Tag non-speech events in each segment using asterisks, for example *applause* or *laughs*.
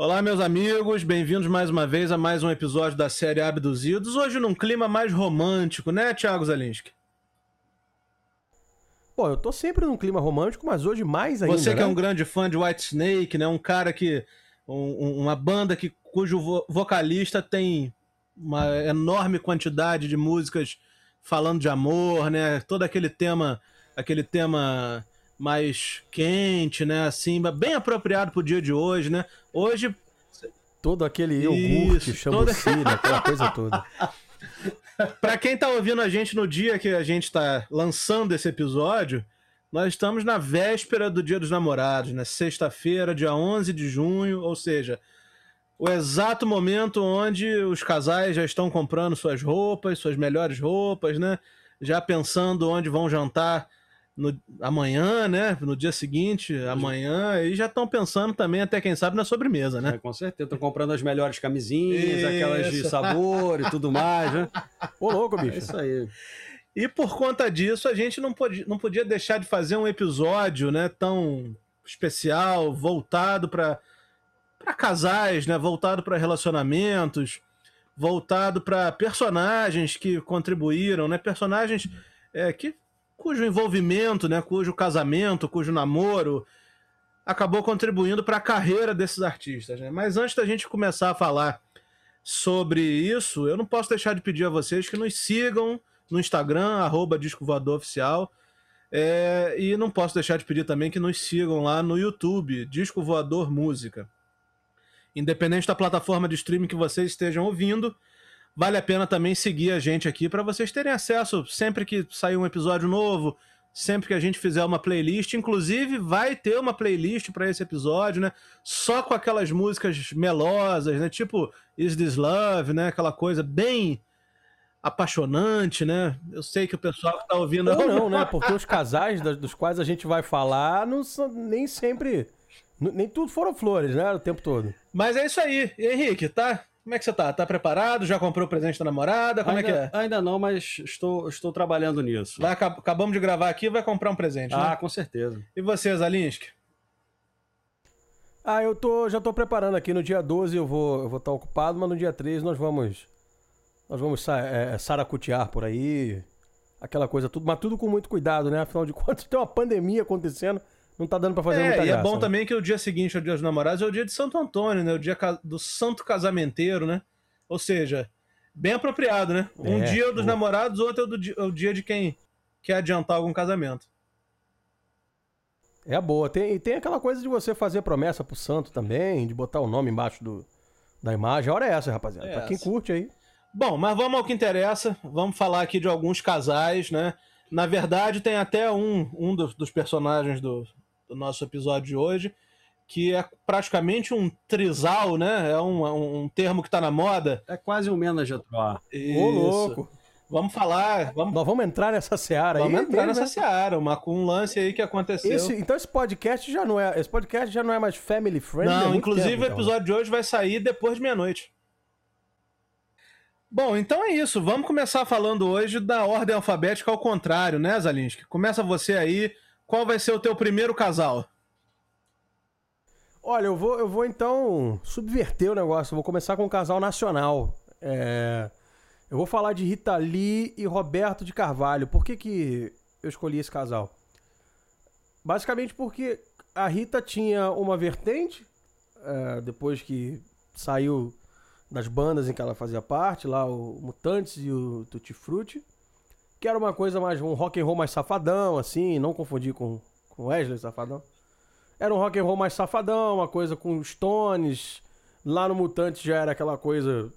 Olá, meus amigos, bem-vindos mais uma vez a mais um episódio da série Abduzidos. Hoje num clima mais romântico, né, Thiago Zalinski? Pô, eu tô sempre num clima romântico, mas hoje mais ainda. Você que né? é um grande fã de White Snake, né? Um cara que. um- uma banda que, cujo vo- vocalista tem uma enorme quantidade de músicas falando de amor, né? Todo aquele tema, aquele tema mais quente, né? Assim, bem apropriado pro dia de hoje, né? Hoje Todo aquele iogurte, Isso, toda- chambucina, aquela coisa toda. *laughs* Pra quem tá ouvindo a gente no dia que a gente tá lançando esse episódio, nós estamos na véspera do Dia dos Namorados, né? Sexta-feira, dia 11 de junho, ou seja, o exato momento onde os casais já estão comprando suas roupas, suas melhores roupas, né? Já pensando onde vão jantar no amanhã, né? No dia seguinte, amanhã, e já estão pensando também, até quem sabe, na sobremesa, né? É, com certeza. Tô comprando as melhores camisinhas, aquelas de Isso. sabor e tudo mais, né? *laughs* Ô, louco, É bicho. isso aí. E por conta disso, a gente não podia, não podia deixar de fazer um episódio, né, tão especial, voltado para para casais, né, voltado para relacionamentos, voltado para personagens que contribuíram, né, personagens é, que cujo envolvimento, né, cujo casamento, cujo namoro acabou contribuindo para a carreira desses artistas, né? Mas antes da gente começar a falar sobre isso, eu não posso deixar de pedir a vocês que nos sigam no Instagram, arroba Disco Voador Oficial. É, e não posso deixar de pedir também que nos sigam lá no YouTube, Disco Voador Música. Independente da plataforma de streaming que vocês estejam ouvindo, vale a pena também seguir a gente aqui para vocês terem acesso sempre que sair um episódio novo, sempre que a gente fizer uma playlist. Inclusive, vai ter uma playlist para esse episódio, né? Só com aquelas músicas melosas, né? Tipo Is This Love, né? Aquela coisa bem apaixonante, né? Eu sei que o pessoal que tá ouvindo. Ou não, *laughs* né? Porque os casais dos quais a gente vai falar não são nem sempre. Nem tudo foram flores, né? O tempo todo. Mas é isso aí. Henrique, tá? Como é que você tá? Tá preparado? Já comprou o presente da namorada? Como ainda, é que é? Ainda não, mas estou, estou trabalhando nisso. Vai, acab- acabamos de gravar aqui vai comprar um presente, Ah, né? com certeza. E você, Zalinski? Ah, eu tô, já tô preparando aqui. No dia 12 eu vou eu vou estar ocupado, mas no dia 13 nós vamos. Nós vamos sa- é, saracutear por aí. Aquela coisa tudo, mas tudo com muito cuidado, né? Afinal de *laughs* contas, tem uma pandemia acontecendo, não tá dando pra fazer muita É, é graça. bom né? também que o dia seguinte ao Dia dos Namorados é o dia de Santo Antônio, né? O dia do santo casamenteiro, né? Ou seja, bem apropriado, né? Um É, dia é o dos namorados, outro é o, do é o dia de quem quer adiantar algum casamento. É boa. Tem, e tem aquela coisa de você fazer promessa pro santo também, de botar o nome embaixo do, da imagem. A hora é essa, rapaziada. É pra quem essa. curte aí. Bom, mas vamos ao que interessa. Vamos falar aqui de alguns casais, né? Na verdade, tem até um, um dos, dos personagens do, do nosso episódio de hoje, que é praticamente um trisal, né? É um, um termo que tá na moda. É quase um menos de. Ô, louco. Vamos falar, vamos, Nós vamos entrar nessa seara aí. vamos entrar mesmo, nessa né? seara, uma, com um lance aí que aconteceu. Esse, então esse podcast já não é. Esse podcast já não é mais family friendly. Não, inclusive tempo, o então. episódio de hoje vai sair depois de meia-noite. Bom, então é isso. Vamos começar falando hoje da ordem alfabética ao contrário, né, Zalinski? Começa você aí. Qual vai ser o teu primeiro casal? Olha, eu vou, eu vou então subverter o negócio. Eu vou começar com um casal nacional. É, Eu vou falar de Rita Lee e Roberto de Carvalho. Por que, que eu escolhi esse casal? Basicamente porque a Rita tinha uma vertente, é, depois que saiu das bandas em que ela fazia parte, lá o Mutantes e o Tutti Frutti, que era uma coisa mais, um rock and roll mais safadão, assim, não confundir com, com Wesley Safadão. Era um rock and roll mais safadão, uma coisa com Stones. Lá no Mutantes já era aquela coisa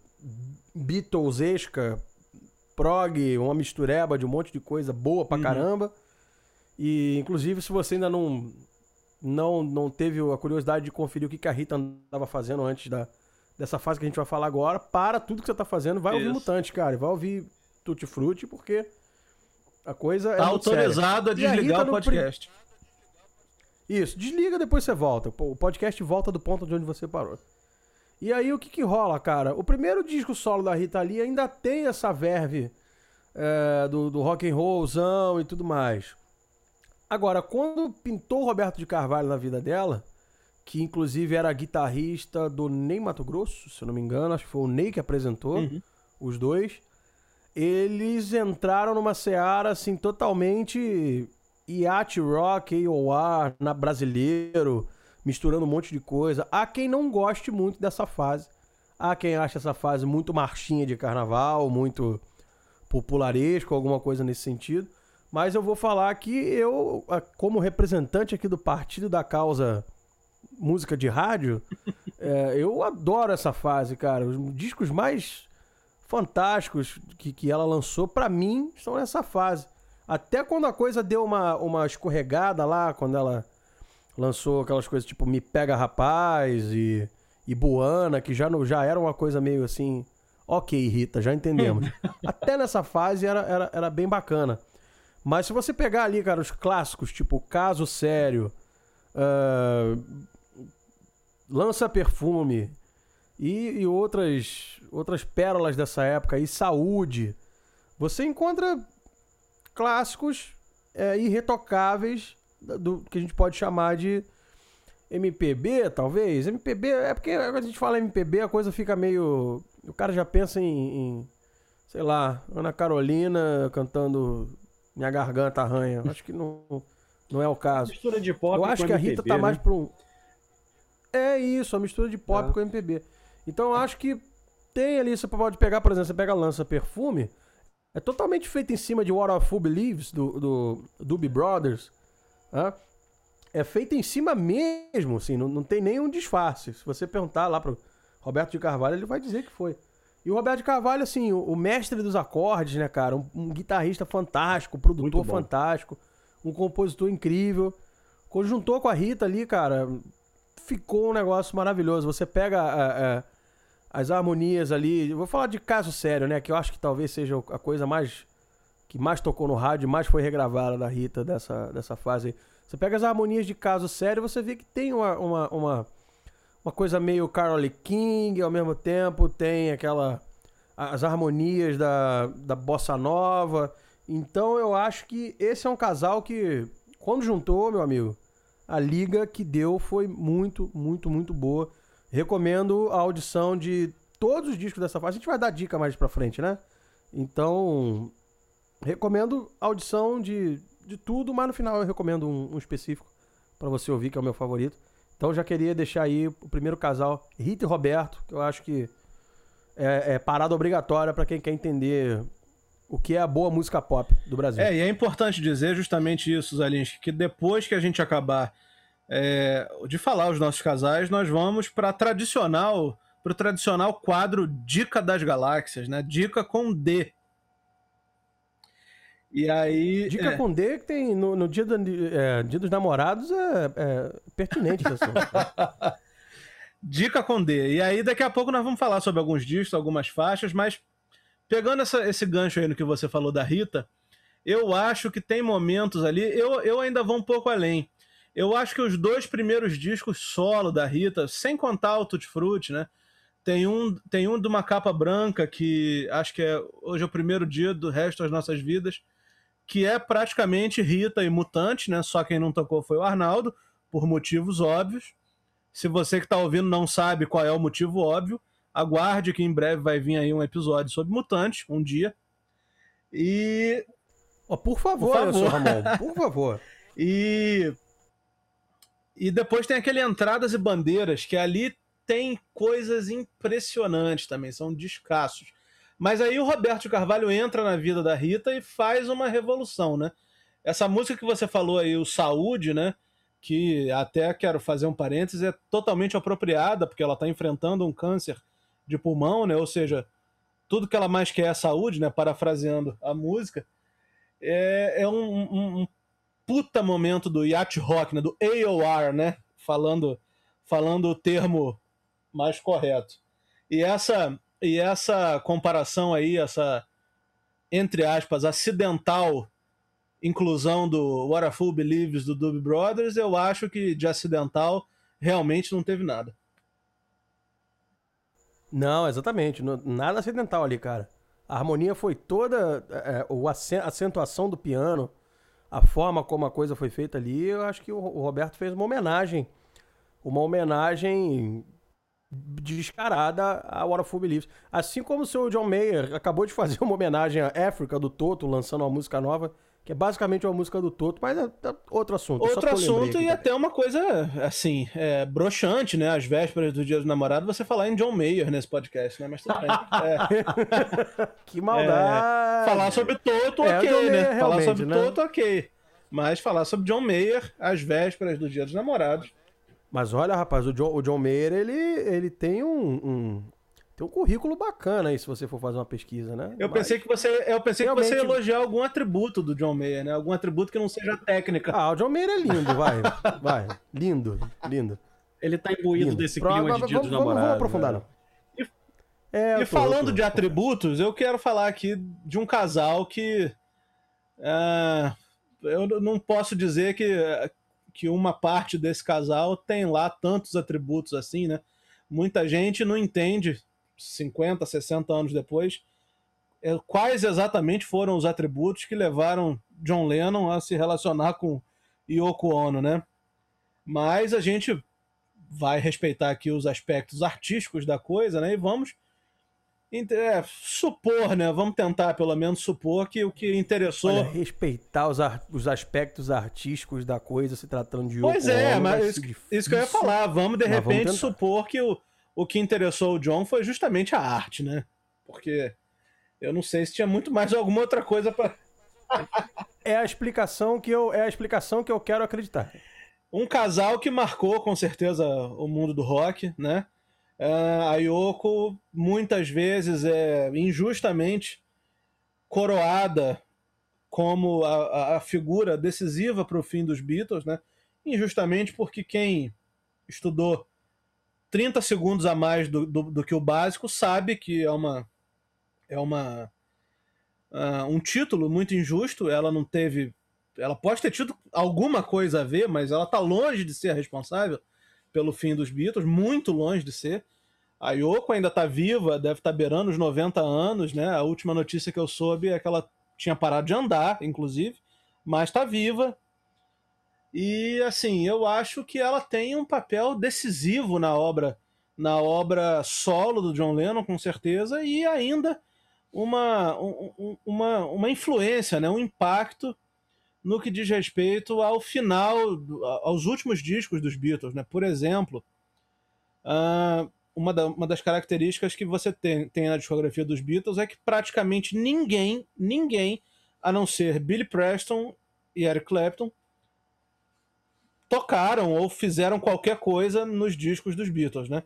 Beatlesesca, prog, uma mistureba de um monte de coisa boa pra Uhum. caramba. E inclusive se você ainda não não não teve a curiosidade de conferir o que que a Rita andava fazendo antes da dessa fase que a gente vai falar agora, para tudo que você tá fazendo, vai ouvir Isso. Mutante, cara, vai ouvir Tutti Frutti porque a coisa Tá é muito séria. autorizado a desligar Rita o podcast. Isso, desliga, depois você volta. O podcast volta do ponto de onde você parou. E aí o que que rola, cara? O primeiro disco solo da Rita Lee ainda tem essa verve é, do, do rock and rollzão e tudo mais. Agora, quando pintou o Roberto de Carvalho na vida dela, que inclusive era guitarrista do Ney Mato Grosso, se eu não me engano, acho que foi o Ney que apresentou Uhum. os dois. Eles entraram numa seara assim totalmente yacht rock, AOR, na brasileiro, misturando um monte de coisa. Há quem não goste muito dessa fase. Há quem acha essa fase muito marchinha de carnaval, muito popularesco, alguma coisa nesse sentido. Mas eu vou falar que eu, como representante aqui do Partido da Causa Música de Rádio, *laughs* é, eu adoro essa fase, cara. Os discos mais fantásticos que, que ela lançou, pra mim, estão nessa fase. Até quando a coisa deu uma, uma escorregada lá, quando ela lançou aquelas coisas tipo Me Pega Rapaz e, e Buana, que já, não, já era uma coisa meio assim. Ok, Rita, já entendemos. *laughs* Até nessa fase era, era, era bem bacana. Mas se você pegar ali, cara, os clássicos, tipo Caso Sério, ah, Lança Perfume e, e outras, outras pérolas dessa época aí, Saúde, você encontra clássicos é, irretocáveis do que a gente pode chamar de MPB, talvez. MPB, é porque quando a gente fala MPB, a coisa fica meio. O cara já pensa em, em, sei lá, Ana Carolina cantando Minha Garganta Arranha. *laughs* Acho que não, não é o caso. Mistura de pop Eu acho que a MPB, Rita tá mais né? pra um. É isso, a mistura de pop É. com MPB. Então eu acho que tem ali, você pode pegar, por exemplo, você pega a Lança Perfume, é totalmente feito em cima de What a Fool Believes, do, do Doobie Brothers. né? É feito em cima mesmo, assim, não, não tem nenhum disfarce. Se você perguntar lá pro Roberto de Carvalho, ele vai dizer que foi. E o Roberto de Carvalho, assim, o, o mestre dos acordes, né, cara? Um, um guitarrista fantástico, um produtor fantástico, um compositor incrível. Conjuntou com a Rita ali, cara, ficou um negócio maravilhoso. Você pega a- a- as harmonias ali. Eu vou falar de caso sério, né? Que eu acho que talvez seja a coisa mais. que mais tocou no rádio, mais foi regravada da Rita dessa, dessa fase. Você pega as harmonias de caso sério, você vê que tem uma, uma, uma, uma coisa meio Carole King, ao mesmo tempo tem aquela. as harmonias da, da bossa nova. Então eu acho que esse é um casal que, quando juntou, meu amigo, a liga que deu foi muito, muito, muito boa. Recomendo a audição de todos os discos dessa fase. A gente vai dar dica mais pra frente, né? Então, recomendo a audição de, de tudo, mas no final eu recomendo um, um específico pra você ouvir, que é o meu favorito. Então já queria deixar aí o primeiro casal, Rita e Roberto, que eu acho que é, é parada obrigatória pra quem quer entender o que é a boa música pop do Brasil. É, e é importante dizer justamente isso, Zalinski, que depois que a gente acabar é, de falar os nossos casais, nós vamos para tradicional, para o tradicional quadro Dica das Galáxias, né? Dica com D. E aí. Dica é, com D que tem no, no dia, do, é, dia dos namorados é, é pertinente. *laughs* Dica com D. E aí, daqui a pouco, nós vamos falar sobre alguns discos, algumas faixas, mas pegando essa- esse gancho aí no que você falou da Rita, eu acho que tem momentos ali. Eu, eu ainda vou um pouco além. Eu acho que os dois primeiros discos solo da Rita, sem contar o Tutti Frutti, né? Tem um, tem um de uma capa branca que acho que é hoje é o primeiro dia do resto das nossas vidas, que é praticamente Rita e Mutante, né? Só quem não tocou foi o Arnaldo, por motivos óbvios. Se você que está ouvindo não sabe qual é o motivo óbvio, aguarde que em breve vai vir aí um episódio sobre Mutante, um dia. E Ó, por favor, Por favor. Ramon, por favor. *laughs* E. E depois tem aquele Entradas e Bandeiras, que ali tem coisas impressionantes também, são descassos. Mas aí o Roberto Carvalho entra na vida da Rita e faz uma revolução, né? Essa música que você falou aí, o Saúde, né? Que até quero fazer um parênteses, é totalmente apropriada, porque ela está enfrentando um câncer de pulmão, né? Ou seja, tudo que ela mais quer é saúde, né? Parafraseando a música. É, é um, um- um puta momento do yacht rock, né? Do AOR, né? Falando, falando o termo mais correto. E essa, e essa comparação aí, essa, entre aspas, acidental inclusão do What a Fool Believes do Doobie Brothers, eu acho que de acidental realmente não teve nada. Não, exatamente. Nada acidental ali, cara. A harmonia foi toda. É, o acen- a acentuação do piano, a forma como a coisa foi feita ali, eu acho que o, Roberto fez uma homenagem uma homenagem descarada a Waterful Beliefs. Assim como o seu John Mayer acabou de fazer uma homenagem à África do Toto, lançando uma música nova, que é basicamente uma música do Toto, mas é, é outro assunto. Outro assunto e até uma coisa, assim, é, broxante, né? Às vésperas do Dia do Namorado, você falar em John Mayer nesse podcast, né? Mas tudo bem. É. *laughs* que maldade! É, falar sobre Toto, É, ok, Mayer, né? Falar sobre né? Toto, ok. Mas falar sobre John Mayer às vésperas do Dia dos Namorados. Mas olha, rapaz, o John, o John Mayer, ele, ele tem um, um- tem um currículo bacana aí, se você for fazer uma pesquisa, né? Eu Mas- pensei que você, eu pensei que você ia Realmente- elogiar algum atributo do John Mayer, né? Algum atributo que não seja técnica. Ah, o John Mayer é lindo, vai. *laughs* vai. Lindo, lindo. Ele tá imbuído lindo. desse clima de vamos- dia dos vamos- namorados. Vamos aprofundar, né? não. E- É, E tô- falando eu tô- de atributos, eu quero falar aqui de um casal que. ah, eu não posso dizer que, que uma parte desse casal tem lá tantos atributos assim, né? Muita gente não entende, 50, 60 anos depois, é, quais exatamente foram os atributos que levaram John Lennon a se relacionar com Yoko Ono, né? Mas a gente vai respeitar aqui os aspectos artísticos da coisa, né? E vamos é, supor, né? Vamos tentar pelo menos supor que o que interessou. Olha, respeitar os, os aspectos artísticos da coisa se tratando de pois Yoko é, Ono, vai mas isso, isso que eu ia falar. Vamos de Mas vamos repente tentar. supor que o, o que interessou o John foi justamente a arte, né? Porque eu não sei se tinha muito mais alguma outra coisa para *laughs* É a explicação que eu é a explicação que eu quero acreditar. um casal que marcou com certeza o mundo do rock, né? Ah, a Yoko muitas vezes é injustamente coroada como a, a- a figura decisiva para o fim dos Beatles, né? Injustamente porque quem estudou 30 segundos a mais do, do, do que o básico sabe que é uma é uma ah, um título muito injusto. Ela não teve ela pode ter tido alguma coisa a ver, mas ela tá longe de ser a responsável pelo fim dos Beatles, muito longe de ser. A Yoko ainda tá viva, deve estar beirando os 90 anos, né? A última notícia que eu soube é que ela tinha parado de andar, inclusive, mas tá viva. E assim, eu acho que ela tem um papel decisivo na obra, na obra solo do John Lennon, com certeza, e ainda uma, um- um- uma, uma influência, né? um impacto no que diz respeito ao final, aos últimos discos dos Beatles, né? Por exemplo, uma, uma das características que você tem, tem na discografia dos Beatles é que praticamente ninguém, ninguém, a não ser Billy Preston e Eric Clapton, tocaram ou fizeram qualquer coisa nos discos dos Beatles, né?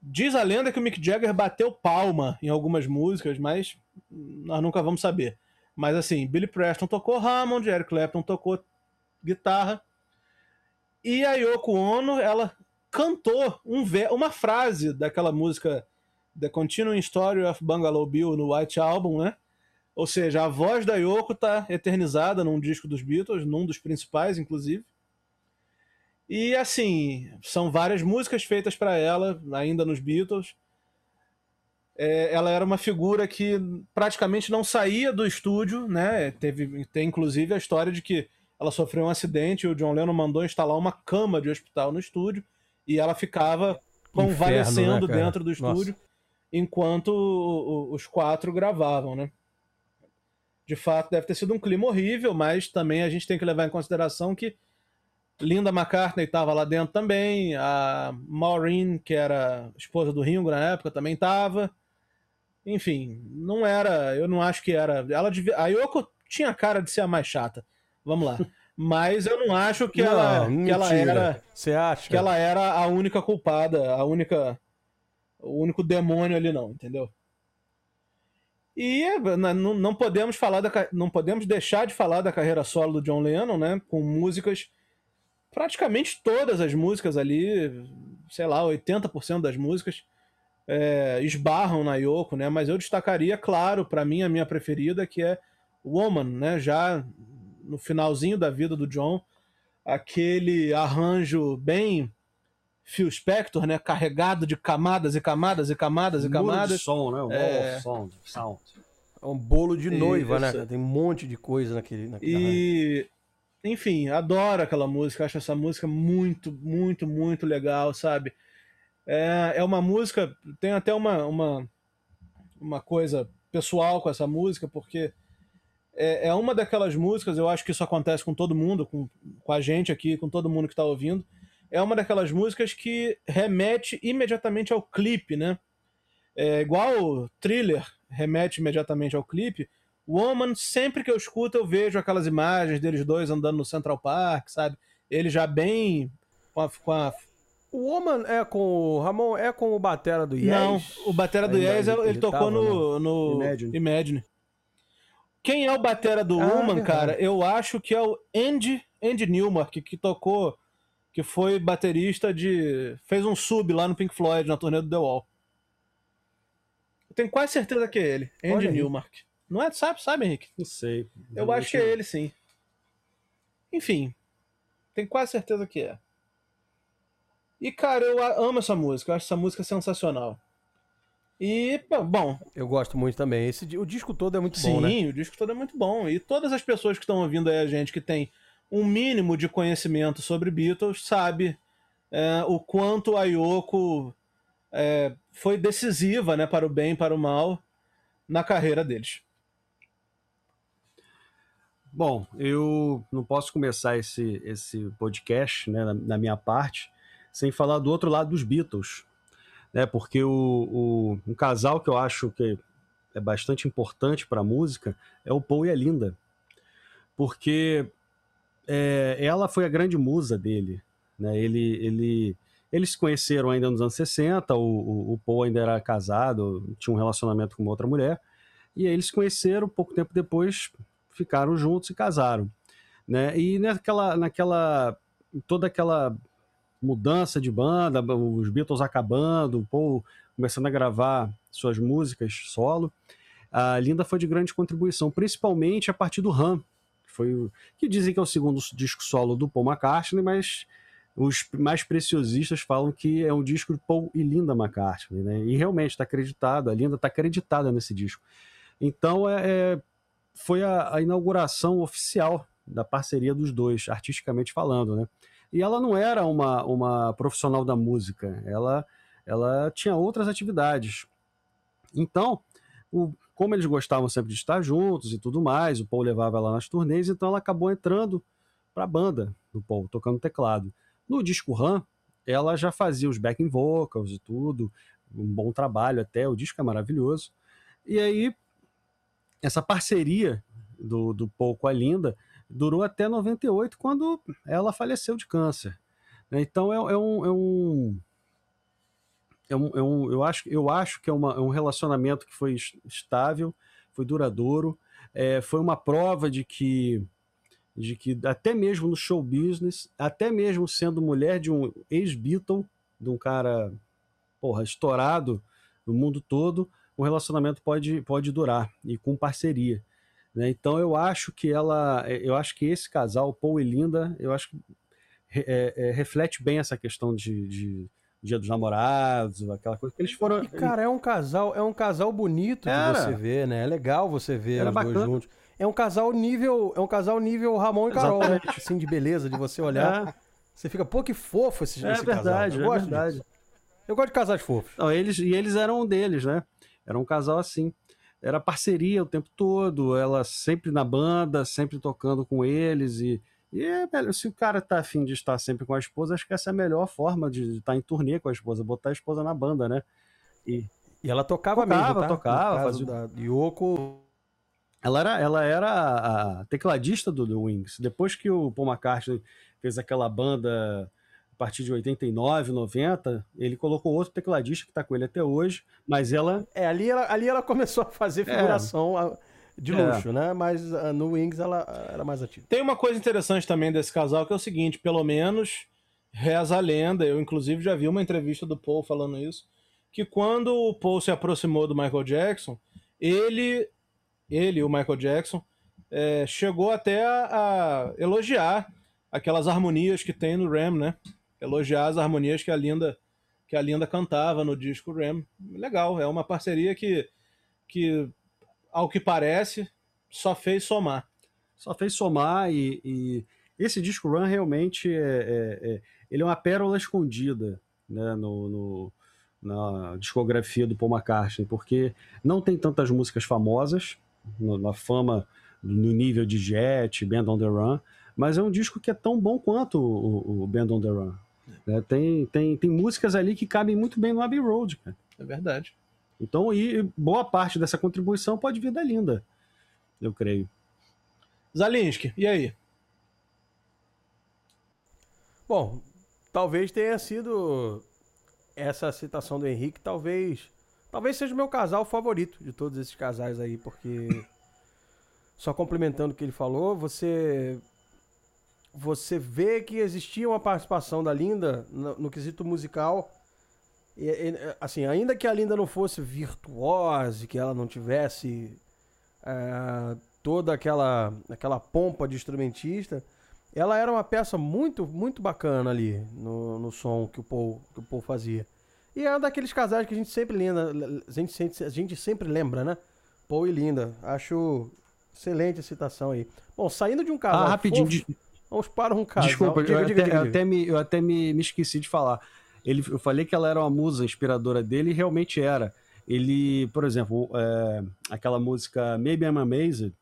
Diz a lenda que o Mick Jagger bateu palma em algumas músicas, mas nós nunca vamos saber. Mas assim, Billy Preston tocou Hammond, Eric Clapton tocou guitarra. E a Yoko Ono, ela cantou um uma frase daquela música The Continuing Story of Bungalow Bill no White Album, né? Ou seja, a voz da Yoko tá eternizada num disco dos Beatles, num dos principais, inclusive. E assim, são várias músicas feitas para ela, ainda nos Beatles. É, ela era uma figura que praticamente não saía do estúdio, né? Teve, tem inclusive a história de que ela sofreu um acidente e o John Lennon mandou instalar uma cama de hospital no estúdio e ela ficava convalescendo né, dentro do Nossa. estúdio enquanto o- o- os quatro gravavam, né? De fato, deve ter sido um clima horrível, mas também a gente tem que levar em consideração que Linda McCartney estava lá dentro também, a Maureen, que era esposa do Ringo na época, também estava. Enfim, não era, eu não acho que era. Ela devia, a Yoko tinha a cara de ser a mais chata. Vamos lá. *laughs* Mas eu não acho que ela, que ela mentira. era Você acha? que ela era a única culpada, a única o único demônio ali não, entendeu? E é, n- não, não podemos falar da não podemos deixar de falar da carreira solo do John Lennon, né, com músicas praticamente todas as músicas ali, sei lá, 80% das músicas é, esbarram na Yoko, né? Mas eu destacaria, claro, para mim a minha preferida que é Woman, né? Já no finalzinho da vida do John, aquele arranjo bem Phil Spector, né? Carregado de camadas e camadas e camadas e Muro de camadas. som, né? Wall É. of sound, sound. É um bolo de noiva, né? Isso. cara? Tem um monte de coisa naquele. naquele. E enfim, adoro aquela música, acho essa música muito, muito, muito legal, sabe? É, é uma música, tem até uma, uma, uma coisa pessoal com essa música, porque é, é uma daquelas músicas, eu acho que isso acontece com todo mundo, com, com a gente aqui, com todo mundo que está ouvindo. É uma daquelas músicas que remete imediatamente ao clipe, né? É, igual o thriller remete imediatamente ao clipe, Woman, sempre que eu escuto, eu vejo aquelas imagens deles dois andando no Central Park, sabe? Ele já bem com a, com a o Woman é com o Ramon, é com o Batera do Yes? Não, o Batera do Yes, ele, ele tocou no, no Imagine. Imagine. Quem é o Batera do ah, Woman, cara? Eu acho que é o Andy, Andy Newmark, que tocou, que foi baterista de... fez um sub lá no Pink Floyd, na turnê do The Wall. Eu tenho quase certeza que é ele, Andy Newmark. Não é? Sabe, sabe, Henrique? Não sei. Eu acho que é ele, sim. Enfim, tenho quase certeza que é. E, cara, eu amo essa música, eu acho essa música sensacional. E, bom. Eu gosto muito também. Esse, o disco todo é muito sim, bom, né? Sim, o disco todo é muito bom. E todas as pessoas que estão ouvindo aí a gente que tem um mínimo de conhecimento sobre Beatles sabe é, o quanto a Yoko é, foi decisiva, né, para o bem e para o mal, na carreira deles. Bom, eu não posso começar esse, esse podcast, né, na minha parte, sem falar do outro lado dos Beatles, né? Porque o, o um casal que eu acho que é bastante importante para a música é o Paul e a Linda, porque é, ela foi a grande musa dele, né? Ele, ele, eles se conheceram ainda nos anos 60, o, o, o Paul ainda era casado, tinha um relacionamento com uma outra mulher, e aí eles se conheceram, pouco tempo depois ficaram juntos e casaram. Né? E naquela, naquela toda aquela mudança de banda, os Beatles acabando, o Paul começando a gravar suas músicas solo, a Linda foi de grande contribuição, principalmente a partir do Ram, que foi que dizem que é o segundo disco solo do Paul McCartney, mas os mais preciosistas falam que é um disco de Paul e Linda McCartney, né? E realmente está acreditado, a Linda está acreditada nesse disco. Então é, é foi a, a inauguração oficial da parceria dos dois, artisticamente falando, né? E ela não era uma, uma profissional da música, ela, ela tinha outras atividades. Então, o, como eles gostavam sempre de estar juntos e tudo mais, o Paul levava ela nas turnês, então ela acabou entrando para a banda do Paul, tocando teclado. No disco Ram, ela já fazia os backing vocals e tudo, um bom trabalho até, o disco é maravilhoso. E aí, essa parceria do, do Paul com a Linda durou até 98, quando ela faleceu de câncer. Né? Então é, é, um, é, um, é, um, é um, eu acho, eu acho que é, uma, é um relacionamento que foi estável, foi duradouro, é, foi uma prova de que de que até mesmo no show business, até mesmo sendo mulher de um ex-Beatle, de um cara porra, estourado no mundo todo, o relacionamento pode, pode durar e com parceria. Né? Então eu acho que ela, eu acho que esse casal, Paul e Linda, eu acho que é, é, reflete bem essa questão de, de, Dia dos Namorados, aquela coisa que eles foram. E, cara, é um casal, é um casal bonito Era. de você ver, né? É legal você ver Era os bacana. dois juntos. É um casal nível, é um casal nível Ramon e Carol, né? Assim de beleza, de você olhar. É. Você fica, pô, que fofo esse, é esse verdade, casal. Eu é gosto verdade. Disso. Eu gosto de casais fofos. Não, eles, e eles eram um deles, né? Era um casal assim era parceria o tempo todo, ela sempre na banda, sempre tocando com eles e, e é, se o cara tá afim de estar sempre com a esposa, acho que essa é a melhor forma de estar em turnê com a esposa, botar a esposa na banda, né? E, e ela tocava, tocava mesmo, tá? Tocava, fazia... da Yoko... Ela era, ela era a tecladista do The Wings. Depois que o Paul McCartney fez aquela banda a partir de 89, 90, ele colocou outro tecladista que está com ele até hoje, mas ela... É, ali ela, ali ela começou a fazer é. figuração é. de luxo, é. né? Mas uh, no Wings ela era mais ativa. Tem uma coisa interessante também desse casal, que é o seguinte, pelo menos reza a lenda, eu inclusive já vi uma entrevista do Paul falando isso, que quando o Paul se aproximou do Michael Jackson, ele, ele o Michael Jackson, é, chegou até a, a elogiar aquelas harmonias que tem no Ram, né? Elogiar as harmonias que a Linda que a Linda cantava no disco Ram. Legal, é uma parceria que, que ao que parece, só fez somar. Só fez somar e, e, esse disco Run realmente é, é, é ele é uma pérola escondida né, no, no, na discografia do Paul McCartney, porque não tem tantas músicas famosas, na fama no nível de Jet, Band on the Run, mas é um disco que é tão bom quanto o, o Band on the Run. É, tem, tem, tem músicas ali que cabem muito bem no Abbey Road, cara. É verdade. Então, e boa parte dessa contribuição pode vir da Linda, eu creio. Zalinski, e aí? Bom, talvez tenha sido essa citação do Henrique, talvez. Talvez seja o meu casal favorito de todos esses casais aí, porque. Só complementando o que ele falou, você. Você vê que existia uma participação da Linda no, no quesito musical. E, e, assim, ainda que a Linda não fosse virtuosa, que ela não tivesse é, toda aquela, aquela pompa de instrumentista, ela era uma peça muito, muito bacana ali no, no som que o, Paul, que o Paul fazia. E é um daqueles casais que a gente sempre lembra, a gente, a gente sempre lembra, né? Paul e Linda. Acho excelente a citação aí. Bom, saindo de um casal. Ah, rapidinho. Fofo, de... Vamos para um casal. Desculpa, diga, eu, diga, até, diga, eu, até, me, eu até me, me esqueci de falar. Ele, eu falei que ela era uma musa inspiradora dele e realmente era. Ele, por exemplo, é, aquela música Maybe I'm Amazed,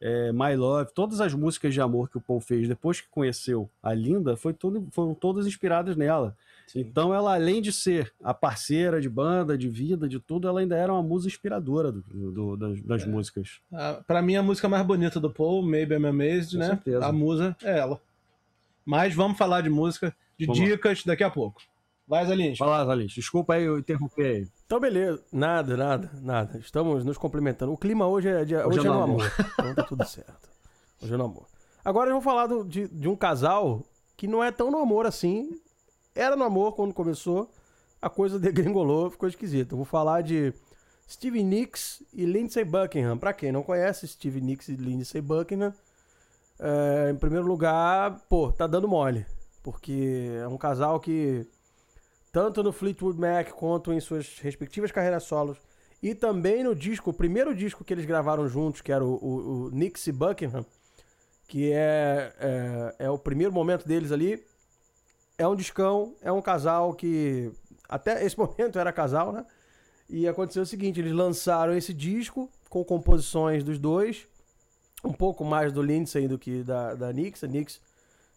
é, My Love, todas as músicas de amor que o Paul fez depois que conheceu a Linda foi tudo, foram todas inspiradas nela. Sim. Então ela, além de ser a parceira de banda, de vida, de tudo, ela ainda era uma musa inspiradora do, do, das, das é. músicas. Para mim, a música mais bonita do Paul, Maybe I'm Amazed, Com né? Certeza. A musa é ela. Mas vamos falar de música, de vamos dicas lá. daqui a pouco. Vai, Zalins. Fala, Zalins. Desculpa aí eu interromper aí. Então, beleza. Nada, nada, nada. Estamos nos complementando. O clima hoje é, de, hoje, hoje é, é no amor. amor. Então tá tudo certo. Hoje é no amor. Agora eu vou falar do, de, de um casal que não é tão no amor assim. Era no amor quando começou. A coisa degringolou, ficou esquisito. Eu vou falar de Steve Nicks e Lindsey Buckingham. Pra quem não conhece, Steve Nicks e Lindsey Buckingham. É, em primeiro lugar, pô, tá dando mole. Porque é um casal que tanto no Fleetwood Mac quanto em suas respectivas carreiras solos. E também no disco, o primeiro disco que eles gravaram juntos, que era o, o, o Nixie Buckingham, que é, é, é, o primeiro momento deles ali. É um discão, é um casal que até esse *laughs* momento era casal, né? E aconteceu o seguinte, eles lançaram esse disco com composições dos dois, um pouco mais do Lindsay do que da, da Nix. A Nix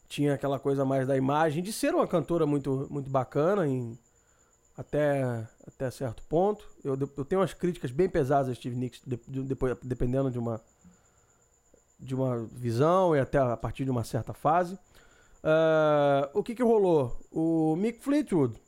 tinha aquela coisa mais da imagem, de ser uma cantora muito, muito bacana em, até, até certo ponto. Eu, eu tenho umas críticas bem pesadas a Steve Nicks, de, de, dependendo de uma, de uma visão e até a partir de uma certa fase. Uh, o que que rolou? O Mick Fleetwood,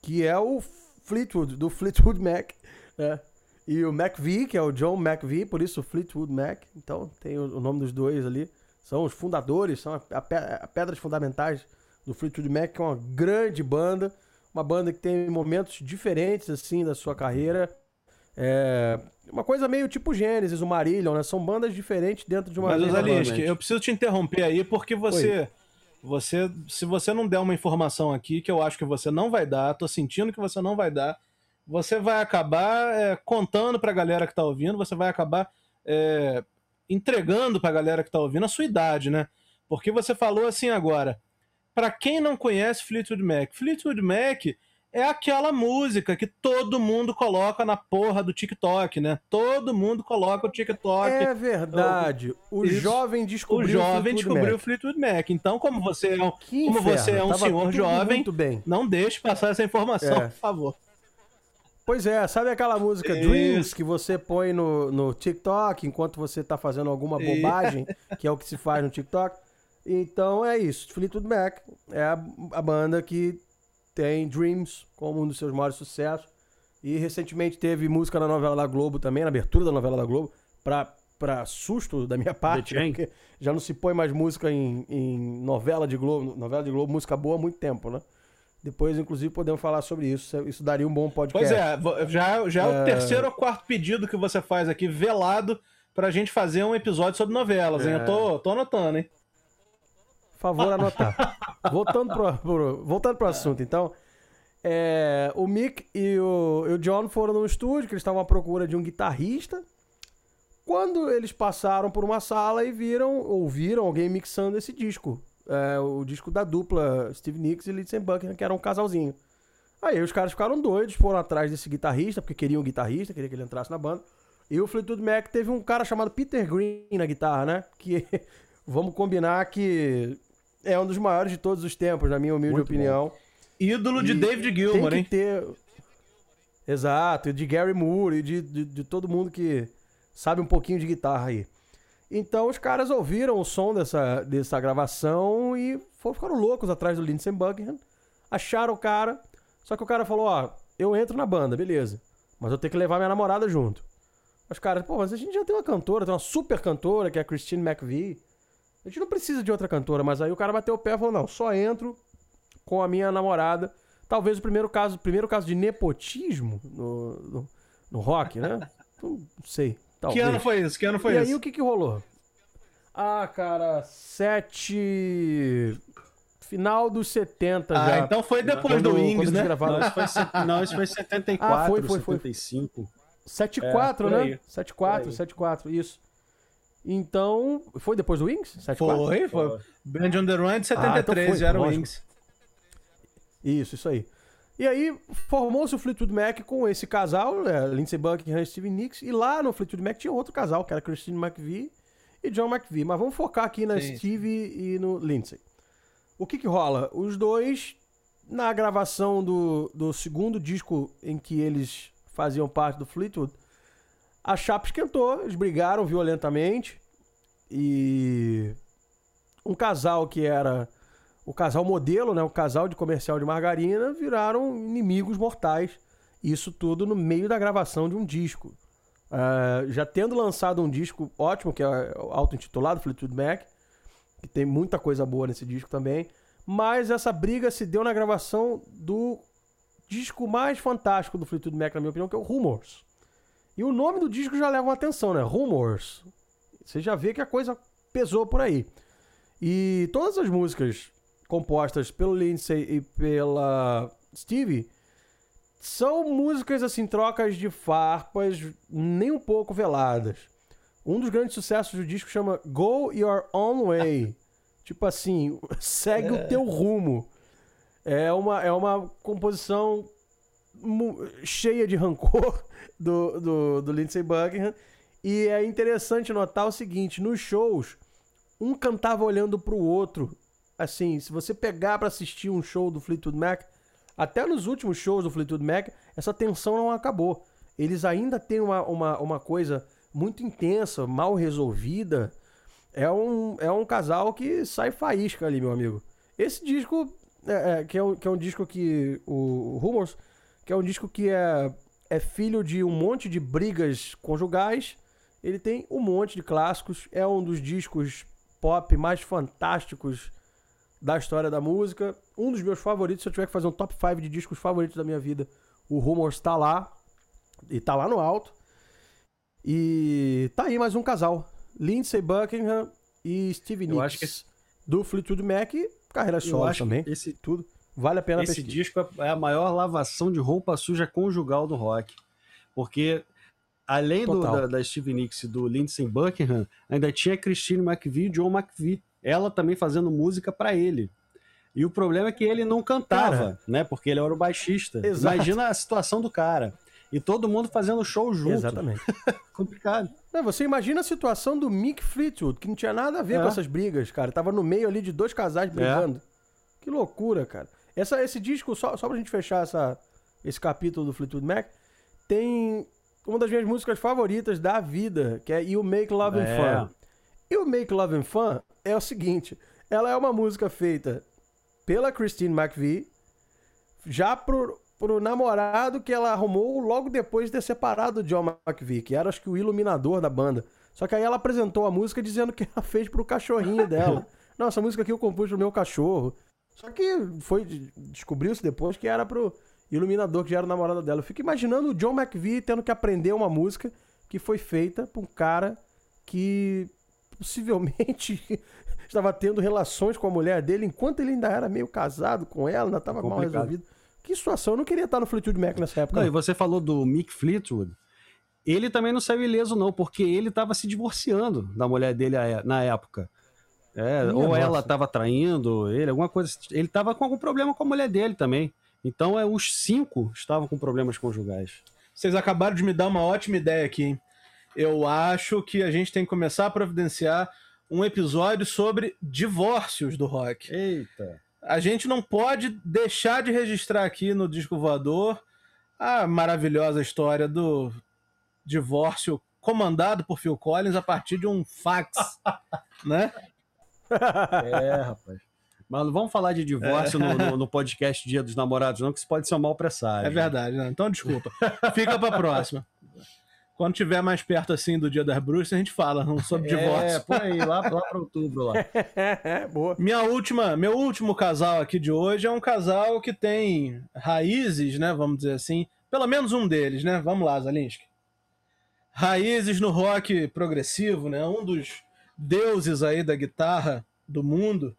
que é o Fleetwood, do Fleetwood Mac, né? E o McVie, que é o John McVie, por isso Fleetwood Mac. Então tem o, o nome dos dois ali são os fundadores, são a, a, a pedras fundamentais do Fleetwood Mac, que é uma grande banda, uma banda que tem momentos diferentes assim da sua carreira. É uma coisa meio tipo Gênesis, o Marillion, né? São bandas diferentes dentro de uma Mas, Osalinsky, eu preciso te interromper aí porque você Oi. você se você não der uma informação aqui que eu acho que você não vai dar, tô sentindo que você não vai dar, você vai acabar é, contando pra galera que tá ouvindo, você vai acabar é, entregando pra galera que tá ouvindo a sua idade, né? Porque você falou assim agora, para quem não conhece Fleetwood Mac, Fleetwood Mac é aquela música que todo mundo coloca na porra do TikTok, né? Todo mundo coloca o TikTok. É verdade. O Isso. jovem descobriu o jovem descobriu Mac. Fleetwood Mac. Então, como você é um, como você é um senhor jovem, não deixe passar essa informação, é. por favor. Pois é, sabe aquela música Isso. Dreams que você põe no, no TikTok enquanto você tá fazendo alguma bobagem, *laughs* que é o que se faz no TikTok? Então é isso. Fleetwood Mac é a, a banda que tem Dreams como um dos seus maiores sucessos. E recentemente teve música na novela da Globo também, na abertura da novela da Globo, pra, pra susto da minha parte, porque já não se põe mais música em, em novela de Globo, novela de Globo, música boa há muito tempo, né? Depois, inclusive, podemos falar sobre isso. Isso daria um bom podcast. Pois é, já, já é... é o terceiro ou quarto pedido que você faz aqui, velado, pra gente fazer um episódio sobre novelas, é... hein? Eu tô, tô anotando, hein? Favor *laughs* anotar. voltando, pro, pro, voltando pro assunto, então. É, o Mick e o, e o John foram no estúdio, que eles estavam à procura de um guitarrista. Quando eles passaram por uma sala e viram, ouviram alguém mixando esse disco. É, o disco da dupla Steve Nicks e Lindsey Buckingham, que era um casalzinho. Aí os caras ficaram doidos, foram atrás desse guitarrista, porque queriam um guitarrista, queria que ele entrasse na banda. E o Fleetwood Mac teve um cara chamado Peter Green na guitarra, né? Que *laughs* vamos combinar que é um dos maiores de todos os tempos, na minha humilde Muito opinião. Bom. Ídolo de e David Gilmour, hein? Ter... Exato, e de Gary Moore e de, de, de todo mundo que sabe um pouquinho de guitarra aí. Então os caras ouviram o som dessa, dessa gravação e ficaram loucos atrás do Lindsey Buckingham. Acharam o cara. Só que o cara falou: Ó, eu entro na banda, beleza. Mas eu tenho que levar minha namorada junto. Os caras, pô, mas a gente já tem uma cantora, tem uma super cantora, que é a Christine McVie. A gente não precisa de outra cantora, mas aí o cara bateu o pé e falou: não, só entro com a minha namorada. Talvez o primeiro caso, primeiro caso de nepotismo no, no, no rock, né? Não sei. Talvez. Que ano foi isso? Que ano foi e isso? E aí o que que rolou? Ah, cara, sete... Final dos 70 ah, já. então foi depois do Wings, né? Não isso, foi, não, isso foi 74, ah, foi, foi, 75. 74, é, né? 74, 74, isso. Então, foi depois do Wings? 74? Foi, foi. Band on the Run de 73, ah, então já era o Wings. Isso, isso aí. E aí formou-se o Fleetwood Mac com esse casal, né, Lindsey Buckingham e Steve Nicks, e lá no Fleetwood Mac tinha outro casal, que era Christine McVie e John McVie. Mas vamos focar aqui na Sim. Steve e no Lindsey. O que que rola? Os dois, na gravação do, do segundo disco em que eles faziam parte do Fleetwood, a chapa esquentou, eles brigaram violentamente e um casal que era o casal modelo, né, o casal de comercial de margarina, viraram inimigos mortais. Isso tudo no meio da gravação de um disco. Uh, já tendo lançado um disco ótimo, que é auto-intitulado Fleetwood Mac, que tem muita coisa boa nesse disco também, mas essa briga se deu na gravação do disco mais fantástico do Fleetwood Mac, na minha opinião, que é o Rumors. E o nome do disco já leva uma atenção, né? Rumors. Você já vê que a coisa pesou por aí. E todas as músicas compostas pelo Lindsay e pela Stevie são músicas assim, trocas de farpas nem um pouco veladas. Um dos grandes sucessos do disco chama Go Your Own Way. *laughs* tipo assim, segue é. o teu rumo. É uma, é uma composição cheia de rancor *laughs* do, do, do Lindsey Buckingham. E é interessante notar o seguinte: nos shows, um cantava olhando pro outro assim, se você pegar para assistir um show do Fleetwood Mac, até nos últimos shows do Fleetwood Mac, essa tensão não acabou. Eles ainda têm uma, uma, uma coisa muito intensa, mal resolvida. É um, é um casal que sai faísca ali, meu amigo. Esse disco, é, é, que, é um, que é um disco que. O, Rumors, que é um disco que é, é filho de um monte de brigas conjugais. Ele tem um monte de clássicos. É um dos discos pop mais fantásticos da história da música. Um dos meus favoritos, se eu tiver que fazer um top 5 de discos favoritos da minha vida, o Rumors tá lá. E tá lá no alto. E tá aí mais um casal. Lindsey Buckingham e Steve Nicks. Eu acho que esse... Do Fleetwood Mac, carreira solo também. Esse tudo. Vale a pena Esse pesquisa. disco é a maior lavação de roupa suja conjugal do rock. Porque além do, da, da, Steve Nicks e do Lindsey Buckingham, ainda tinha Christine McVie e John McVie ela também fazendo música para ele. E o problema é que ele não cantava, cara, né? Porque ele era o baixista. Exato. Imagina a situação do cara. E todo mundo fazendo show junto. Exatamente. *laughs* Complicado. Não, você imagina a situação do Mick Fleetwood, que não tinha nada a ver é. com essas brigas, cara. Tava no meio ali de dois casais é. brigando. É. Que loucura, cara. Essa, esse disco, só, só pra gente fechar essa, esse capítulo do Fleetwood Mac, tem uma das minhas músicas favoritas da vida, que é You Make Love and é. Fun. E o Make Love and Fun é o seguinte: ela é uma música feita pela Christine McVie, já pro, pro namorado que ela arrumou logo depois de ter separado do John McVie, que era acho que o iluminador da banda. Só que aí ela apresentou a música dizendo que ela *laughs* fez pro cachorrinho dela. *laughs* Não, essa música aqui eu compus pro meu cachorro. Só que foi descobriu-se depois que era pro iluminador que já era o namorado dela. Eu fico imaginando o John McVie tendo que aprender uma música que foi feita por um cara que possivelmente *laughs* estava tendo relações com a mulher dele enquanto ele ainda era meio casado com ela, ainda estava mal resolvido. Que situação, eu não queria estar no Fleetwood Mac nessa época. Não, e você falou do Mick Fleetwood. Ele também não saiu ileso, não, porque ele estava se divorciando da mulher dele na época. É, Minha ou nossa. ela tava traindo ele, alguma coisa. Ele tava com algum problema com a mulher dele também. Então é, os cinco estavam com problemas conjugais. Vocês acabaram de me dar uma ótima ideia aqui, hein? Eu acho que a gente tem que começar a providenciar um episódio sobre divórcios do rock. Eita. A gente não pode deixar de registrar aqui no Disco Voador a maravilhosa história do divórcio comandado por Phil Collins a partir de um fax, *laughs* né? É, rapaz. Mas não vamos falar de divórcio no, no- no podcast Dia dos Namorados, não, que isso pode ser um mau presságio. É verdade, né? Então desculpa. Fica pra próxima. Quando tiver mais perto assim do Dia das Bruxas, a gente fala não, sobre É, divórcio. por aí, lá, lá para outubro lá. *laughs* Boa. Minha última, meu último casal aqui de hoje é um casal que tem raízes, né? Vamos dizer assim. Pelo menos um deles, né? Vamos lá, Zalinski. Raízes no rock progressivo, né? Um dos deuses aí da guitarra do mundo.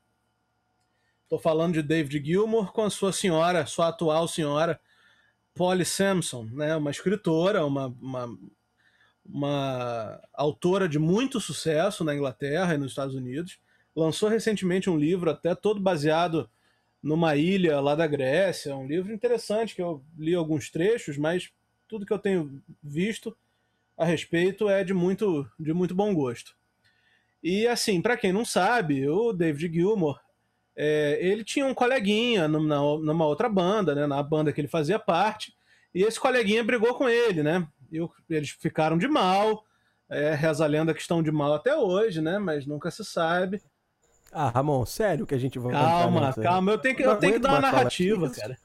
Tô falando de David Gilmour com a sua senhora, sua atual senhora, Polly Sampson, né? Uma escritora, uma, uma, uma autora de muito sucesso na Inglaterra e nos Estados Unidos lançou recentemente um livro até todo baseado numa ilha lá da Grécia, um livro interessante que eu li alguns trechos, mas tudo que eu tenho visto a respeito é de muito de muito bom gosto. E assim, para quem não sabe, o David Gilmour, é, ele tinha um coleguinha numa, outra banda, né, na banda que ele fazia parte, e esse coleguinha brigou com ele, né? E o- eles ficaram de mal, é, reza a lenda que estão de mal até hoje, né? Mas nunca se sabe. Ah, Ramon, sério que a gente vai Calma, calma, eu tenho que, eu tenho que dar uma narrativa, cara.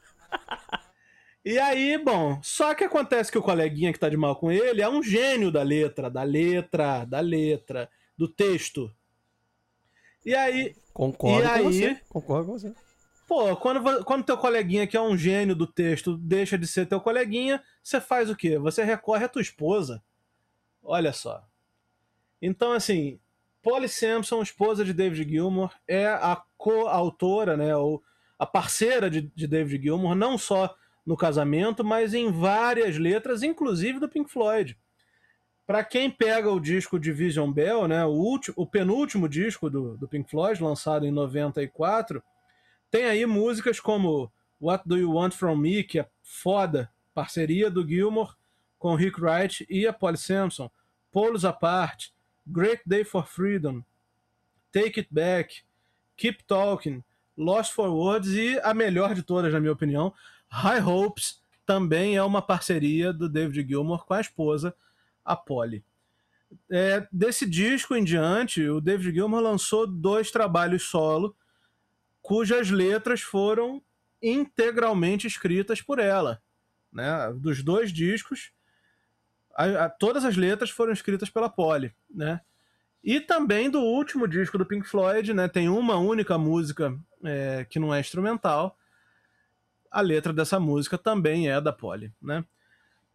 E aí, bom, só que acontece que o coleguinha que tá de mal com ele é um gênio da letra, da letra, da letra, do texto. E aí, Concordo E com aí? você. Concordo com você. Pô, quando, quando teu coleguinha que é um gênio do texto deixa de ser teu coleguinha, você faz o quê? Você recorre à tua esposa. Olha só. Então, assim, Polly Sampson, esposa de David Gilmour, é a coautora, né, ou a parceira de, de David Gilmour, não só no casamento, mas em várias letras, inclusive do Pink Floyd. Para quem pega o disco de Vision Bell, né, o, último, o penúltimo disco do, do Pink Floyd, lançado em 94, tem aí músicas como What Do You Want From Me, que é foda, parceria do Gilmour com Rick Wright e a Polly Sampson, Polos Apart, Great Day for Freedom, Take It Back, Keep Talking, Lost for Words e a melhor de todas, na minha opinião, High Hopes, também é uma parceria do David Gilmour com a esposa, a Polly. É, desse disco em diante, o David Gilmour lançou dois trabalhos solo, cujas letras foram integralmente escritas por ela. Né? Dos dois discos, a- a- todas as letras foram escritas pela Polly. Né? E também do último disco do Pink Floyd, né? tem uma única música é, que não é instrumental. A letra dessa música também é da Polly. Né?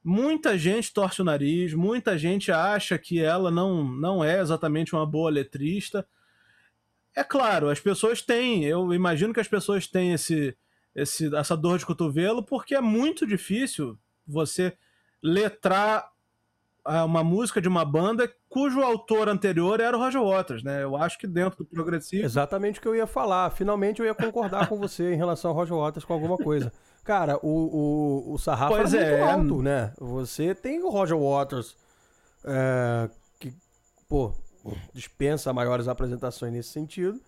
Muita gente torce o nariz, muita gente acha que ela não, não é exatamente uma boa letrista. É claro, as pessoas têm, eu imagino que as pessoas têm esse, esse, essa dor de cotovelo, porque é muito difícil você letrar ah, uma música de uma banda cujo autor anterior era o Roger Waters, né? Eu acho que dentro do progressivo. Exatamente o que eu ia falar. Finalmente eu ia concordar com você em relação ao Roger Waters com alguma coisa. Cara, o, o, o sarrafo Pois é muito é. alto, né? Você tem o Roger Waters, é, que, pô, dispensa maiores apresentações nesse sentido.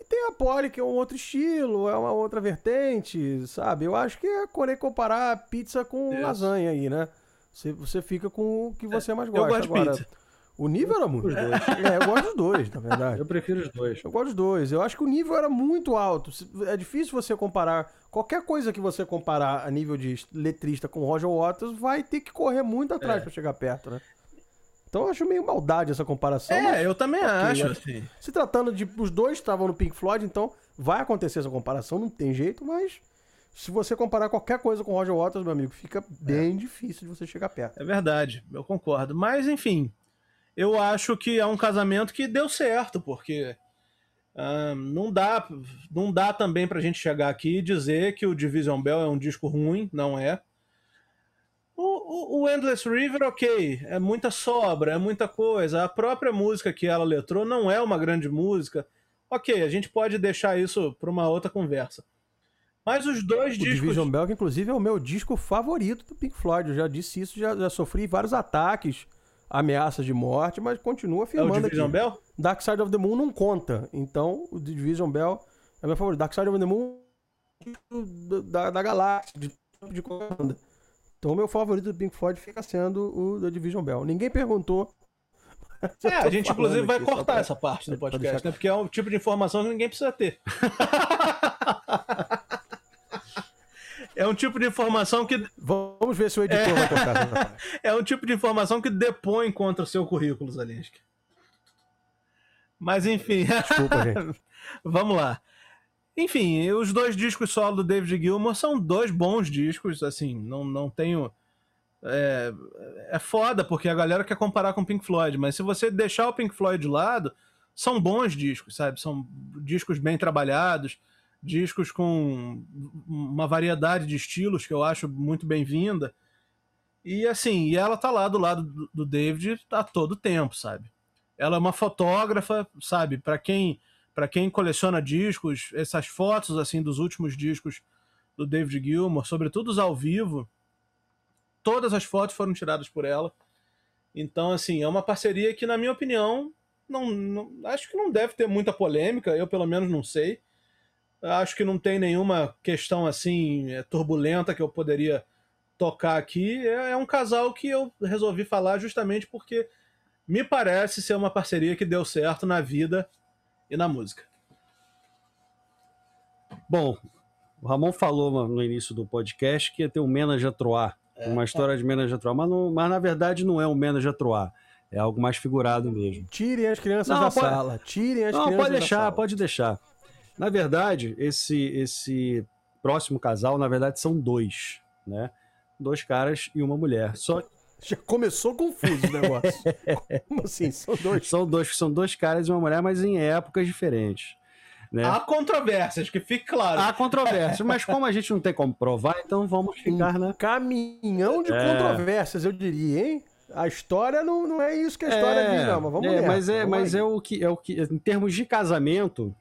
E tem a Polly, que é um outro estilo, é uma outra vertente, sabe? Eu acho que é querer comparar pizza com lasanha aí, né? Você, você fica com o que você mais eu gosta. gosto de Agora, pizza. o nível era muito. Dois. É, eu gosto dos dois, na verdade. Eu prefiro os dois. Eu gosto dos dois. Eu acho que o nível era muito alto. É difícil você comparar. Qualquer coisa que você comparar a nível de letrista com Roger Waters vai ter que correr muito atrás É. pra chegar perto, né? Então eu acho meio maldade essa comparação. mas É, eu também ok, acho. é. Assim. Se tratando de. Os dois estavam no Pink Floyd, então vai acontecer essa comparação, não tem jeito, mas. Se você comparar qualquer coisa com Roger Waters, meu amigo, fica bem difícil de você chegar perto. É verdade, eu concordo. Mas, enfim, eu acho que é um casamento que deu certo, porque não, dá, não dá também pra gente chegar aqui e dizer que o Division Bell é um disco ruim, não é. O, o- Endless River, ok, é muita sobra, é muita coisa. A própria música que ela letrou não é uma grande música. ok, a gente pode deixar isso para uma outra conversa. Mas os dois o discos. Division Bell, que inclusive é o meu disco favorito do Pink Floyd. Eu já disse isso, já, já sofri vários ataques, ameaças de morte, mas continua É o afirmando Division aqui. Bell? Dark Side of the Moon não conta. Então, o Division Bell é meu favorito. Dark Side of the Moon da, da galáxia, de, de banda. Então, o meu favorito do Pink Floyd fica sendo o da Division Bell. Ninguém perguntou. É, a *laughs* gente inclusive vai cortar pra- essa parte do podcast, deixar- né? Porque é um tipo de informação que ninguém precisa ter. *laughs* é um tipo de informação que Vamos ver se o editor vai cortar *laughs* é um tipo de informação que depõe contra o seu currículo, Zalinski. Mas enfim, Desculpa, gente. vamos lá. Enfim, os dois discos solo do David Gilmour são dois bons discos, assim, não, não tenho. É, é foda, porque a galera quer comparar com o Pink Floyd, mas se você deixar o Pink Floyd de lado, são bons discos, sabe? São discos bem trabalhados, discos com uma variedade de estilos que eu acho muito bem-vinda. E assim, e ela tá lá do lado do, do David a todo tempo, sabe? Ela é uma fotógrafa, sabe? Para quem para quem coleciona discos, essas fotos assim dos últimos discos do David Gilmour, sobretudo os ao vivo, todas as fotos foram tiradas por ela. Então, assim, é uma parceria que, na minha opinião, não, não- acho que não deve ter muita polêmica, eu pelo menos não sei. Acho que não tem nenhuma questão assim é, turbulenta que eu poderia tocar aqui. É, é um casal que eu resolvi falar justamente porque me parece ser uma parceria que deu certo na vida e na música. Bom, o Ramon falou no início do podcast que ia ter um Menage a Trois, uma história de Menage a Trois, mas, não- mas na verdade não é um Menage a Trois, é algo mais figurado mesmo. Tirem as crianças Não, da pode- sala. Tirem as Não, crianças pode da deixar, sala. pode deixar. Na verdade, esse esse próximo casal, na verdade, são dois, né? Dois caras e uma mulher. Só Já começou confuso o negócio. *laughs* Como assim? São dois. são dois, são dois caras e uma mulher, mas em épocas diferentes. Né? Há controvérsias, que fique claro. Há controvérsias, mas como a gente não tem como provar, então vamos ficar na. Caminhão de É. controvérsias, eu diria, hein? A história não, não é isso que a história diz, não, mas vamos é, nessa, mas é, vamos mas aí. é o que é o que em termos de casamento,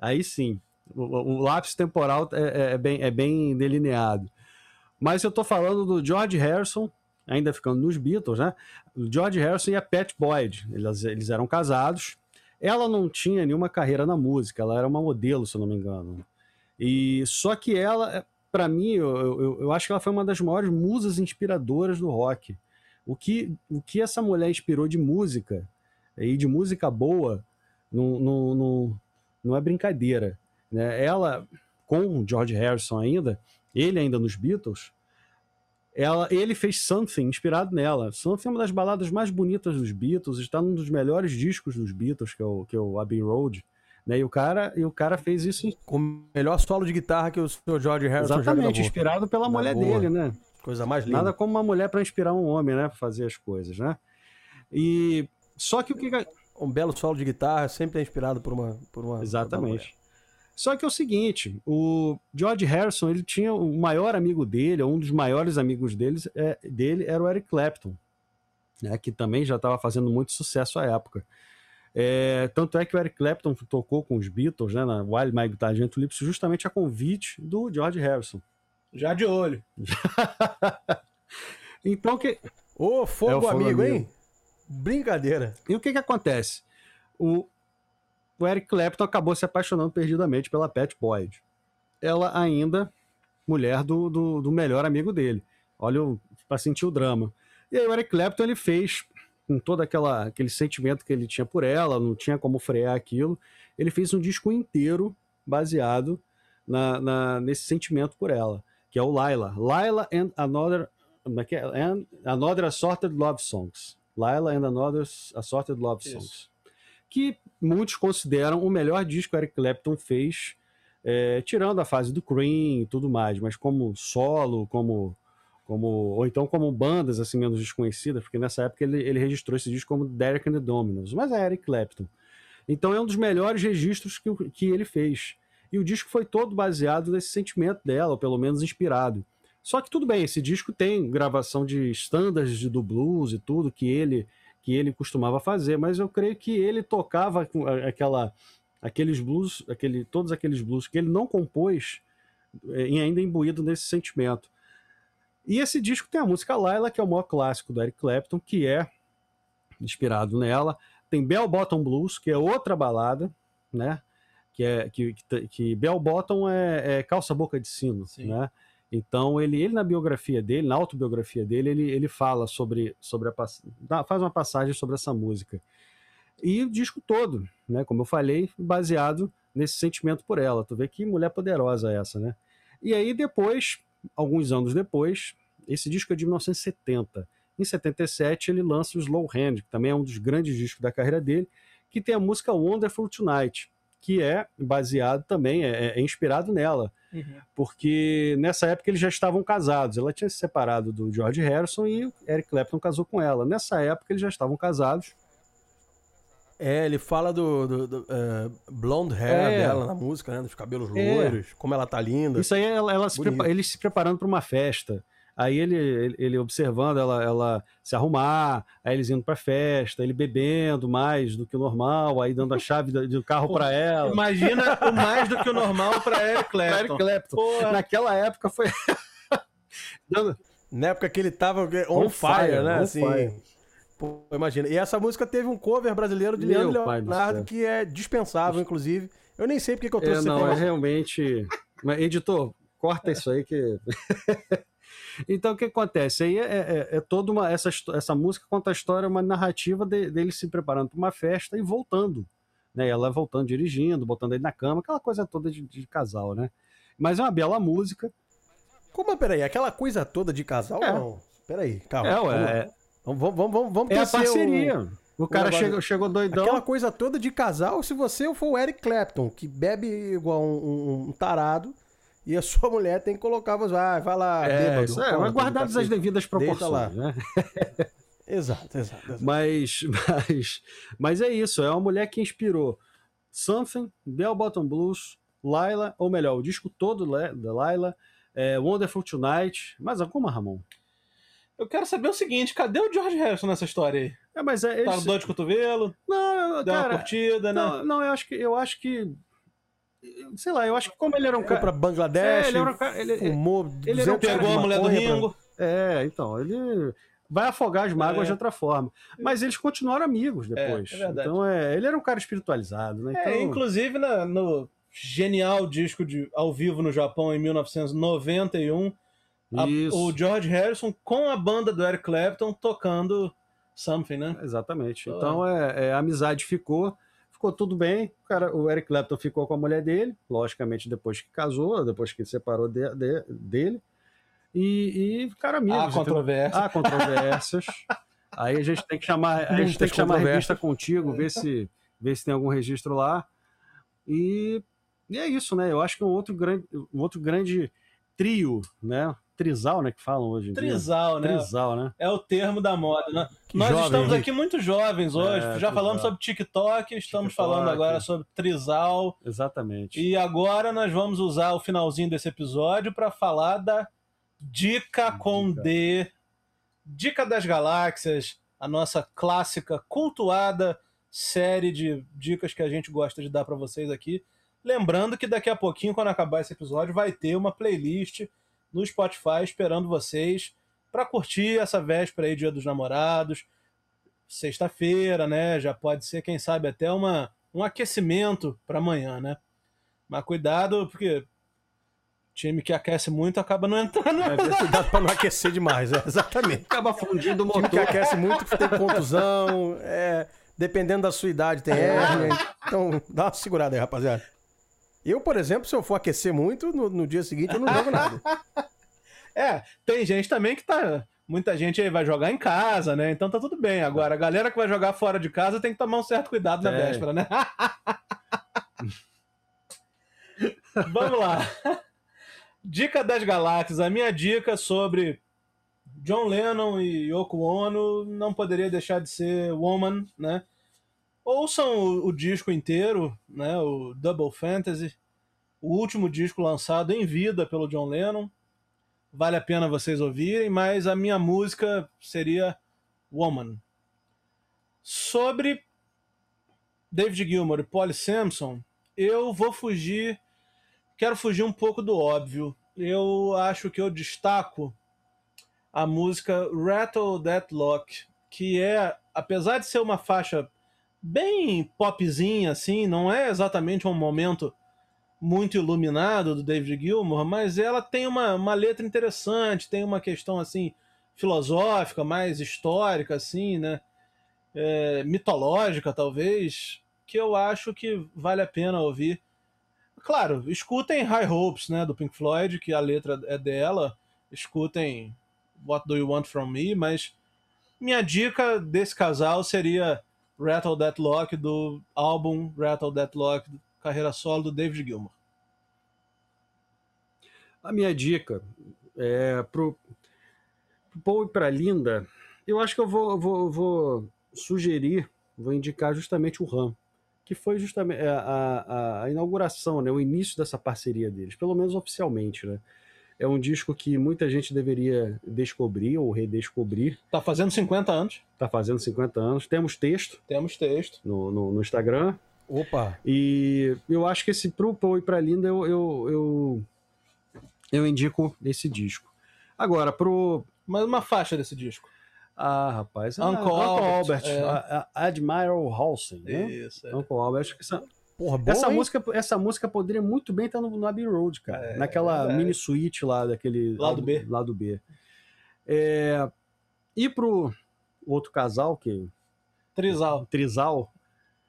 aí sim, o, o lápis temporal é, é- é bem, é bem delineado. Mas eu tô falando do George Harrison, ainda ficando nos Beatles, né? George Harrison e a Pat Boyd, eles, eles eram casados. Ela não tinha nenhuma carreira na música, ela era uma modelo, se eu não me engano. E só que ela, para mim, eu, eu, eu acho que ela foi uma das maiores musas inspiradoras do rock. O que, o que essa mulher inspirou de música, e de música boa, não, não, não, não é brincadeira. Né? Ela, com George Harrison ainda, ele ainda nos Beatles, ela, ele fez Something inspirado nela. Something é uma das baladas mais bonitas dos Beatles, está num dos melhores discos dos Beatles, que é o, que é o Abbey Road. Né? E, o cara, e o cara fez isso Com o melhor solo de guitarra que o Sr. George Harrison exatamente, inspirado pela Na mulher boa. dele, né? Coisa mais linda. Nada como uma mulher para inspirar um homem, né? Pra fazer as coisas, né? E só que o que. Um belo solo de guitarra sempre é inspirado por uma... Por uma Exatamente. Só que é o seguinte, o George Harrison, ele tinha o maior amigo dele, ou um dos maiores amigos deles, é, dele era o Eric Clapton, né, que também já estava fazendo muito sucesso à época. É, tanto é que o Eric Clapton tocou com os Beatles, né, na Wild My Guitar Gently Lips, justamente a convite do George Harrison. Já de olho. *laughs* Então, que, Ô, fogo, É fogo amigo, amigo. hein? Brincadeira. E o que que acontece? O, o Eric Clapton acabou se apaixonando perdidamente pela Pat Boyd. Ela ainda, mulher do, do, do melhor amigo dele. Olha, o- pra sentir o drama. E aí o Eric Clapton, ele fez, com todo aquela, aquele sentimento que ele tinha por ela, não tinha como frear aquilo, ele fez um disco inteiro baseado na, na- nesse sentimento por ela, que é o Laila. Laila and Another, é é? And Another Assorted Love Songs. Laila and Another Assorted Love Isso. Songs. Que muitos consideram o melhor disco que Eric Clapton fez, é, tirando a fase do Cream e tudo mais, mas como solo, como, como ou então como bandas assim menos desconhecidas, porque nessa época ele, ele registrou esse disco como Derek and the Dominos, mas é Eric Clapton. Então é um dos melhores registros que, que ele fez. E o disco foi todo baseado nesse sentimento dela, ou pelo menos inspirado. Só que tudo bem, esse disco tem gravação de standards do blues e tudo que ele que ele costumava fazer, mas eu creio que ele tocava aquela, aqueles blues, aquele, todos aqueles blues que ele não compôs, e ainda imbuído nesse sentimento. E esse disco tem a música Laila, que é o maior clássico do Eric Clapton, que é inspirado nela. Tem Bell Bottom Blues, que é outra balada, né? Que é que, que, que Bell Bottom é, é calça boca de sino, Sim. né? Então ele, ele na biografia dele, na autobiografia dele, ele, ele fala sobre, sobre a faz uma passagem sobre essa música. E o disco todo, né? Como eu falei, baseado nesse sentimento por ela. Tu vê que mulher poderosa é essa, né? E aí depois, alguns anos depois, esse disco é de 1970. Em 77 ele lança o Slow Hand, que também é um dos grandes discos da carreira dele, que tem a música Wonderful Tonight, que é baseado também, é, é inspirado nela. Uhum. Porque nessa época eles já estavam casados. Ela tinha se separado do George Harrison e Eric Clapton casou com ela. Nessa época eles já estavam casados. É, ele fala do, do, do uh, blonde hair é. dela na música, né? Dos cabelos é. loiros, como ela tá linda. Isso aí ela, ela se ele se preparando para uma festa. Aí ele, ele, ele, observando ela, ela se arrumar, aí eles indo pra festa, ele bebendo mais do que o normal, aí dando a *laughs* chave do carro para ela. Imagina o mais do que o normal para *laughs* Eric Clapton. Eric Clapton. Porra. Naquela época foi. *laughs* Na época que ele tava on, on fire, fire, né? On assim, fire. Pô, imagina. E essa música teve um cover brasileiro de Meu Leandro Leonardo, que é dispensável, inclusive. Eu nem sei porque que eu trouxe é, Não, é realmente. Mas, editor, corta isso aí que. Então o que acontece? Aí é, é, é, toda uma. Essa, essa música conta a história, uma narrativa de, dele se preparando para uma festa e voltando. Né? Ela voltando, dirigindo, botando ele na cama, aquela coisa toda de, de casal, né? Mas é uma bela música. Como, peraí, aquela coisa toda de casal? É. Não. Peraí, calma. É, ué, vamos, vamos, vamos, vamos, vamos É a parceria. Um... O cara um chegou, chegou doidão. Aquela coisa toda de casal, se você for o Eric Clapton, que bebe igual um, um, um tarado, e a sua mulher tem que colocar, ah, vai lá, é, bêbado. Isso é, mas guardadas as devidas proporções, né? *laughs* exato, exato, exato. Mas, *laughs* mas, mas é isso, é uma mulher que inspirou Something, Bell Bottom Blues, Laila, ou melhor, o disco todo da Laila, é, Wonderful Tonight, mais alguma, Ramon? Eu quero saber o seguinte, cadê o George Harrison nessa história aí? É, mas é, tá no dor de cotovelo? Não, deu cara, uma curtida, né? Não, não, eu acho que eu acho que sei lá, eu acho que como ele era um cara. Foi pra Bangladesh, é, ele era um cara, ele, fumou, ele era um pegou a mulher do Ringo. Pra... É, então, ele vai afogar as mágoas é. de outra forma. Mas eles continuaram amigos é, depois. É, é então, é, ele era um cara espiritualizado, né? É, então... inclusive na, no genial disco de ao vivo no Japão em 1991, a, o George Harrison com a banda do Eric Clapton tocando Something, né? Exatamente. Então, é, é, a amizade ficou ficou tudo bem. O, cara, o Eric Clapton ficou com a mulher dele, logicamente depois que casou, depois que separou de, de, dele. E, e ficaram amigos. Há controvérsias. Há controvérsias. *laughs* Aí a gente tem que chamar, a gente tem que chamar a revista contigo, ver se, ver se tem algum registro lá. E, e é isso, né? Eu acho que um outro grande, um outro grande trio, né? Trisal, né? Que falam hoje. Trisal, né? Trisal, né? É o termo da moda. Né? Nós jovem, estamos aqui muito jovens hoje. É, Já falamos sobre TikTok, estamos TikTok. falando agora sobre Trisal. Exatamente. E agora nós vamos usar o finalzinho desse episódio para falar da Dica com Dica. D. Dica das Galáxias, a nossa clássica, cultuada série de dicas que a gente gosta de dar para vocês aqui. Lembrando que daqui a pouquinho, quando acabar esse episódio, vai ter uma playlist no Spotify esperando vocês para curtir essa véspera aí, Dia dos Namorados. Sexta-feira, né? Já pode ser, quem sabe, até uma, um aquecimento para amanhã, né? Mas cuidado, porque time que aquece muito acaba não entrando. É, cuidado para não aquecer demais, é, exatamente. Acaba fundindo o motor. Time que aquece muito tem contusão, é, dependendo da sua idade tem hérnia. Então dá uma segurada aí, rapaziada. Eu, por exemplo, se eu for aquecer muito, no, no dia seguinte eu não jogo nada. *laughs* é, tem gente também que tá. Muita gente aí vai jogar em casa, né? Então tá tudo bem. Agora, a galera que vai jogar fora de casa tem que tomar um certo cuidado na é. véspera, né? *laughs* Vamos lá. Dica das galáxias. A minha dica sobre John Lennon e Yoko Ono não poderia deixar de ser Woman, né? Ouçam o, o, disco inteiro, né, o Double Fantasy, o último disco lançado em vida pelo John Lennon. Vale a pena vocês ouvirem, mas a minha música seria Woman. Sobre David Gilmour e Polly Sampson, eu vou fugir. Quero fugir um pouco do óbvio. Eu acho que eu destaco a música Rattle That Lock, que é, apesar de ser uma faixa bem popzinha, assim, não é exatamente um momento muito iluminado do David Gilmour, mas ela tem uma, uma letra interessante, tem uma questão assim filosófica, mais histórica, assim, né? É, mitológica, talvez, que eu acho que vale a pena ouvir. Claro, escutem High Hopes, né, do Pink Floyd, que a letra é dela. Escutem What Do You Want From Me, mas minha dica desse casal seria Rattle That Lock, do álbum Rattle That Lock, carreira solo do David Gilmour. A minha dica é pro, pro Paul e pra Linda, eu acho que eu vou, vou, vou sugerir, vou indicar justamente o Ram, que foi justamente a, a, a, inauguração, né, o início dessa parceria deles, pelo menos oficialmente, né? É um disco que muita gente deveria descobrir ou redescobrir. Tá fazendo 50 anos. Tá fazendo 50 anos. Temos texto. Temos texto. No, no, no Instagram. Opa! E eu acho que esse pro Paul e pra Linda eu, eu, eu, eu indico esse disco. Agora, pro. Mais uma faixa desse disco. Ah, rapaz. Uncle, Uncle Albert. Albert é. a, a Admiral Halsey, né? Isso. É. Uncle Albert. Acho que essa, Porra, boa, essa, hein? música, essa música poderia muito bem estar no, no Abbey Road, cara. É, naquela é mini suíte lá, daquele. Lado B. Lado B. É, e pro outro casal, que. Trisal. Trisal,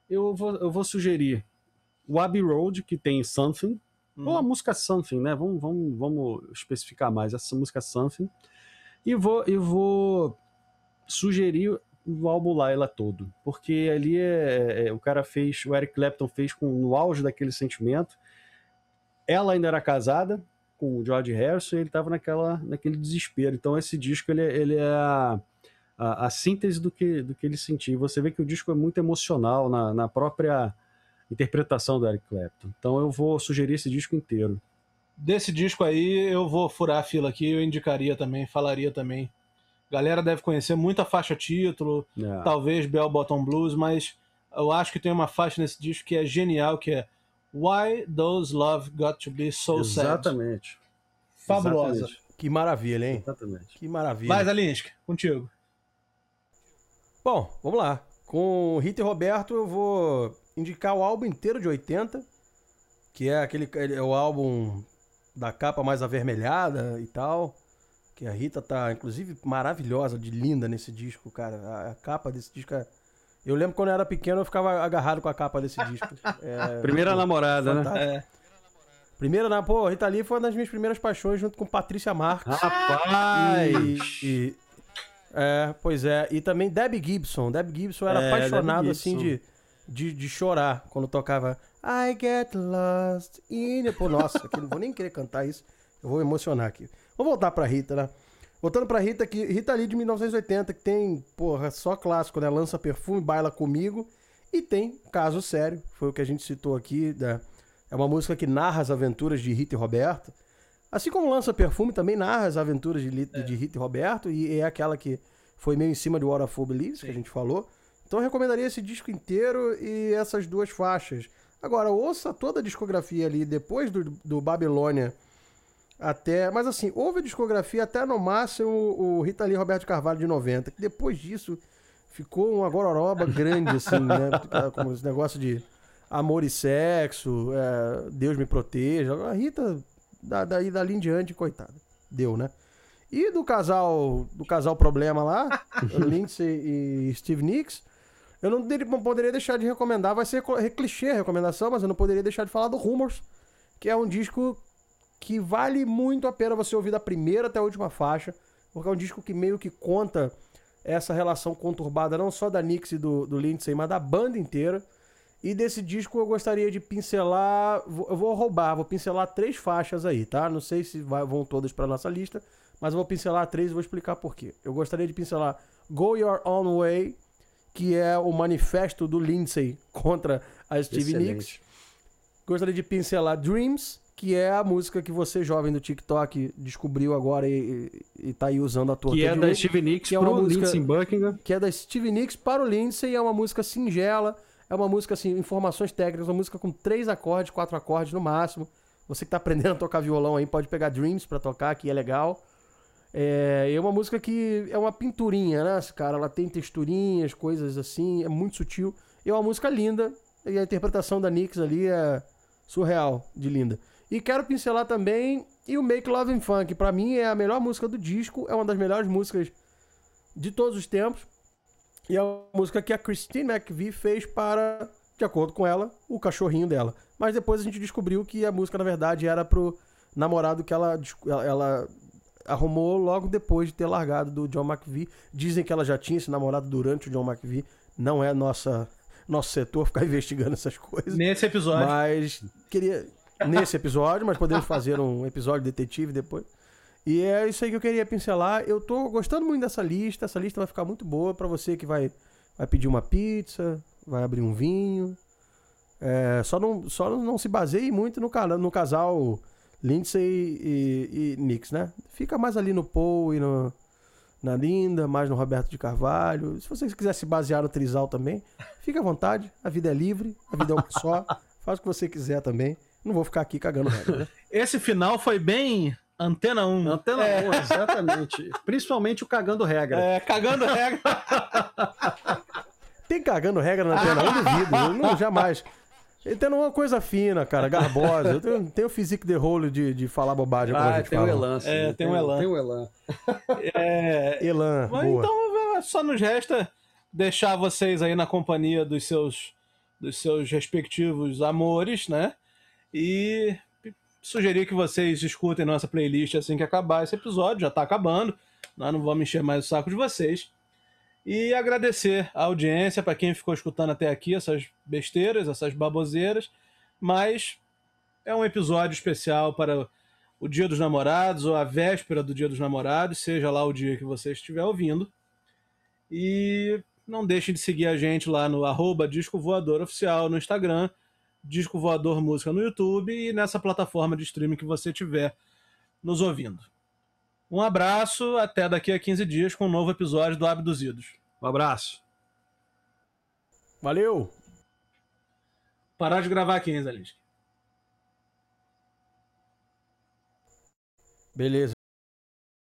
eu vou, eu vou sugerir o Abbey Road, que tem Something. Hum. Ou a música Something, né? Vamos, vamos, vamos especificar mais essa música Something. E vou, e vou sugerir o álbum Laila todo, porque ali é, é, o cara fez, o Eric Clapton fez com no auge daquele sentimento. Ela ainda era casada com o George Harrison e ele estava naquela, naquele desespero. Então esse disco ele, é- ele é a, a, a síntese do que, do que ele sentia. Você vê que o disco é muito emocional na, na própria interpretação do Eric Clapton. Então eu vou sugerir esse disco inteiro. Desse disco aí, eu vou furar a fila aqui, eu indicaria também, falaria também. Galera deve conhecer muita faixa título, É. talvez Bell Bottom Blues, mas eu acho que tem uma faixa nesse disco que é genial, que é Why Does Love Got to Be So Sad? Exatamente. Fabulosa. Exatamente. Que maravilha, hein? Exatamente. Que maravilha. Vai, Zalinski, contigo. Bom, vamos lá. Com Rita e Roberto, eu vou indicar o álbum inteiro de 80, que é aquele é o álbum da capa mais avermelhada e tal. Que a Rita tá, inclusive, maravilhosa, de linda nesse disco, cara. A, a capa desse disco é. Eu lembro quando eu era pequeno, eu ficava agarrado com a capa desse disco. É, *laughs* Primeira namorada, né? fantástico. É, Primeira, na, pô, Rita Lee foi uma das minhas primeiras paixões, junto com Patrícia Marques. Rapaz! E, e- é, pois é. E também Debbie Gibson. Debbie Gibson era É, apaixonado, assim, Gibson. de, de, de chorar quando tocava I Get Lost in... Pô, nossa, aqui, não vou nem querer cantar isso. Eu vou emocionar aqui. Vamos voltar pra Rita, né? Voltando pra Rita aqui. Rita Lee de 1980, que tem, porra, só clássico, né? Lança Perfume, Baila Comigo. E tem Caso Sério, foi o que a gente citou aqui. né? É uma música que narra as aventuras de Rita e Roberto. Assim como Lança Perfume também narra as aventuras de, Li- de Rita e Roberto, e é aquela que foi meio em cima de Waterfall Believes, que a gente falou. Então eu recomendaria esse disco inteiro e essas duas faixas. Agora, ouça toda a discografia ali, depois do, do Babilônia até. Mas assim, ouve a discografia até no máximo o Rita Lee e Roberto Carvalho de 90, que depois disso ficou uma gororoba grande, assim, né? Como esse negócio de amor e sexo, é, Deus me proteja. A Rita, da- daí dali em diante, coitada. Deu, né? E do casal, do casal problema lá, *laughs* Lindsay e Steve Nicks, eu não, não poderia deixar de recomendar, vai ser clichê a recomendação, mas eu não poderia deixar de falar do Rumors, que é um disco que vale muito a pena você ouvir da primeira até a última faixa, porque é um disco que meio que conta essa relação conturbada não só da Nix e do, do Lindsay, mas da banda inteira. E desse disco eu gostaria de pincelar, eu vou roubar, vou pincelar três faixas aí, tá? Não sei se vai- vão todas para nossa lista, mas eu vou pincelar três e vou explicar por quê. Eu gostaria de pincelar Go Your Own Way, que é o manifesto do Lindsay *laughs* contra a Stevie Excelente. Nicks. Gostaria de pincelar Dreams, que é a música que você, jovem do TikTok, descobriu agora e, e, e tá aí usando a torta Que é da uva, Steve Nicks que é uma música- Lindsey Buckingham. que é da Steve Nicks para o Lindsay, é uma música singela, é uma música assim, informações técnicas, uma música com três acordes, quatro acordes no máximo. Você que tá aprendendo a tocar violão aí, pode pegar Dreams pra tocar, que é legal. É, é uma música que é uma pinturinha, né, cara? Ela tem texturinhas, coisas assim, é muito sutil. E é uma música linda, e a interpretação da Nix ali é surreal de linda. E quero pincelar também e o Make Love and Funk, pra mim é a melhor música do disco, é uma das melhores músicas de todos os tempos. E é uma música que a Christine McVie fez para, de acordo com ela, o cachorrinho dela. Mas depois a gente descobriu que a música, na verdade, era pro namorado que ela, ela arrumou logo depois de ter largado do John McVie. Dizem que ela já tinha esse namorado durante o John McVie. Não é nossa, nosso setor ficar *laughs* investigando essas coisas. Nesse episódio. Mas queria. Nesse episódio, mas podemos fazer um episódio detetive depois. E é isso aí que eu queria pincelar. Eu tô gostando muito dessa lista. Essa lista vai ficar muito boa pra você que vai, vai pedir uma pizza, vai abrir um vinho. É, só, não, só não se baseie muito no, no casal Lindsay e, e Nix, né? Fica mais ali no Paul e no, na Linda, mais no Roberto de Carvalho. Se você quiser se basear no Trisal também, fica à vontade. A vida é livre, a vida é uma só. *laughs* Faz o que você quiser também. Não vou ficar aqui cagando regra, né? *laughs* Esse final foi bem Antena 1. Antena É. 1, exatamente. Principalmente o cagando regra. É, cagando regra. Tem cagando regra na antena, eu duvido. Eu não, jamais. Ele tendo uma coisa fina, cara, garbosa. Eu tenho, tenho o physique de rolo de, de falar bobagem, como a Ah, gente tem fala. o Elan, sim. É, tem o Elan. Tem o Elan. É, Elan, Mas boa. Então só nos resta deixar vocês aí na companhia dos seus dos seus respectivos amores, né? E sugerir que vocês escutem nossa playlist assim que acabar esse episódio, já tá acabando. Nós não vamos encher mais o saco de vocês. E agradecer a audiência para quem ficou escutando até aqui essas besteiras, essas baboseiras, mas é um episódio especial para o Dia dos Namorados ou a véspera do Dia dos Namorados, seja lá o dia que você estiver ouvindo. E não deixem de seguir a gente lá no arroba Disco Voador Oficial no Instagram, Disco Voador Música no YouTube e nessa plataforma de streaming que você estiver nos ouvindo. Um abraço, até daqui a 15 dias com um novo episódio do Abduzidos. Um abraço. Valeu! Parar de gravar aqui, hein, Zalisca? Beleza.